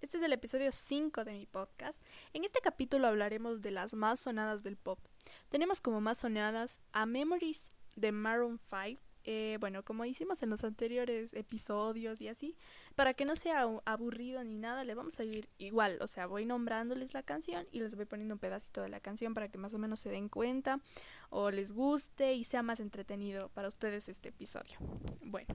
Este es el episodio 5 de mi podcast. En este capítulo hablaremos de las más sonadas del pop. Tenemos como más sonadas a Memories de Maroon 5. Eh, bueno, como hicimos en los anteriores episodios y así, para que no sea aburrido ni nada, le vamos a ir igual. O sea, voy nombrándoles la canción y les voy poniendo un pedacito de la canción para que más o menos se den cuenta o les guste y sea más entretenido para ustedes este episodio. Bueno.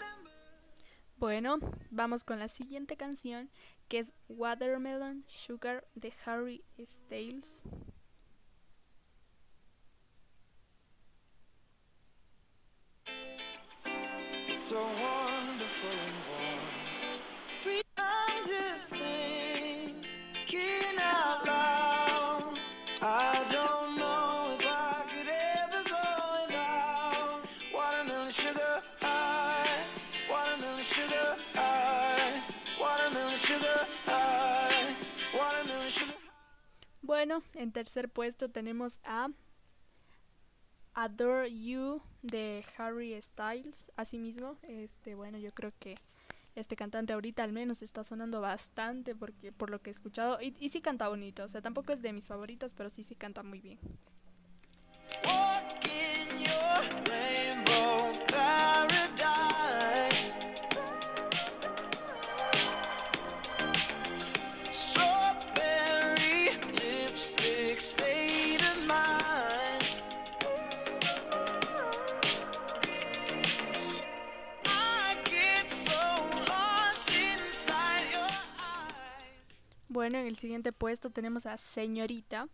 Bueno, vamos con la siguiente canción que es Watermelon Sugar de Harry Styles. Bueno, en tercer puesto tenemos a Adore You de Harry Styles. Asimismo, este, bueno, yo creo que este cantante ahorita al menos está sonando bastante porque por lo que he escuchado y, y sí canta bonito, o sea, tampoco es de mis favoritos, pero sí sí canta muy bien. Bueno, en el siguiente puesto tenemos a Señorita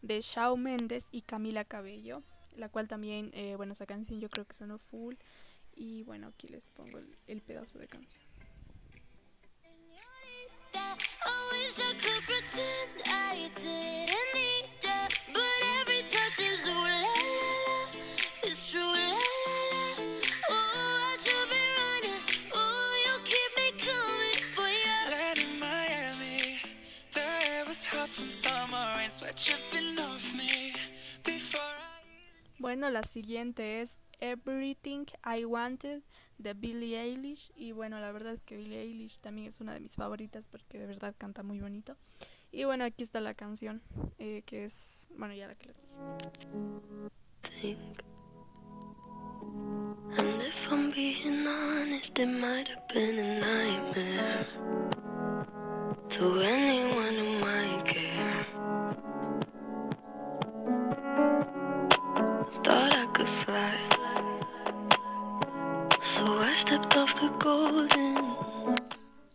de Shawn Mendes y Camila Cabello, la cual también, eh, bueno, esa canción yo creo que sonó full. Y bueno, aquí les pongo el, el pedazo de canción. Bueno, la siguiente es Everything I Wanted de Billie Eilish. Y bueno, la verdad es que Billie Eilish también es una de mis favoritas porque de verdad canta muy bonito. Y bueno, aquí está la canción, eh, que es, bueno, ya la que les dije. And if I'm being honest, it might have been a nightmare to anyone Thought I could fly, so I stepped off the golden.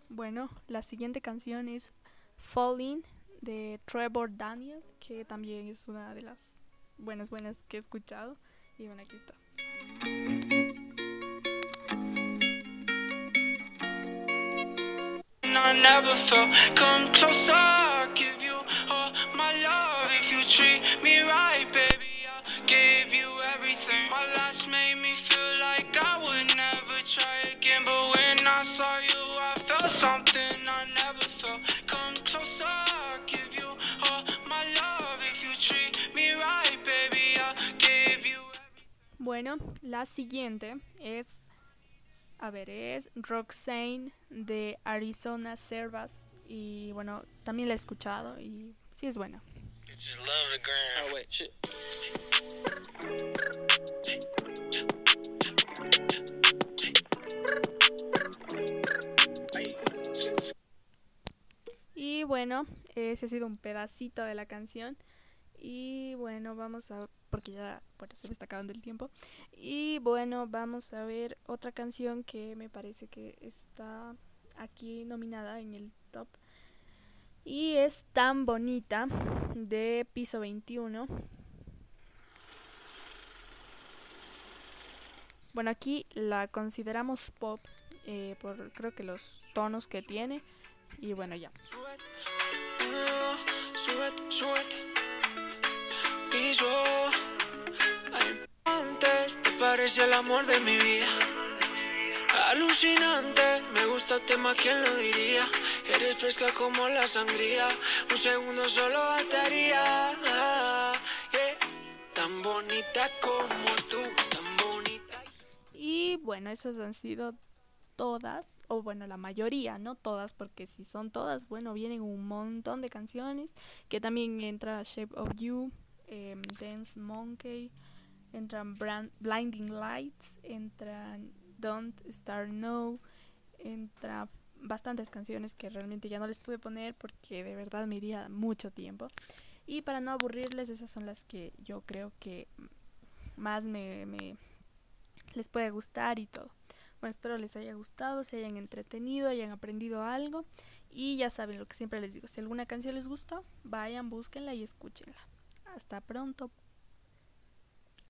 Bueno, la siguiente canción es Falling de Trevor Daniel, que también es una de las buenas, buenas que he escuchado. Y bueno, aquí está. I never felt Bueno, la siguiente es A ver, es Roxane de Arizona Servas. Y bueno, también la he escuchado y sí es buena. Ese ha sido un pedacito de la canción. Y bueno, vamos a porque ya se me está acabando el tiempo. Y bueno, vamos a ver otra canción que me parece que está aquí nominada en el top. Y es tan bonita de piso 21. Bueno, aquí la consideramos pop eh, por creo que los tonos que tiene. Y bueno, ya. Súbete, súbete. Y yo, antes te parecía el amor de mi vida. Alucinante, me gusta tema, ¿quién lo diría? Eres fresca como la sangría, un segundo solo bastaría. Tan bonita como tú, tan bonita. Y bueno, esas han sido todas, o bueno, la mayoría, no todas, porque si son todas, bueno, vienen un montón de canciones, que también entra Shape of You, em, Dance Monkey, entran Blinding Lights, entran Don't Start No, entra bastantes canciones que realmente ya no les pude poner porque de verdad me iría mucho tiempo. Y para no aburrirles, esas son las que yo creo que más me, me les puede gustar y todo. Bueno, espero les haya gustado, se hayan entretenido, hayan aprendido algo. Y ya saben lo que siempre les digo, si alguna canción les gustó, vayan, búsquenla y escúchenla. Hasta pronto.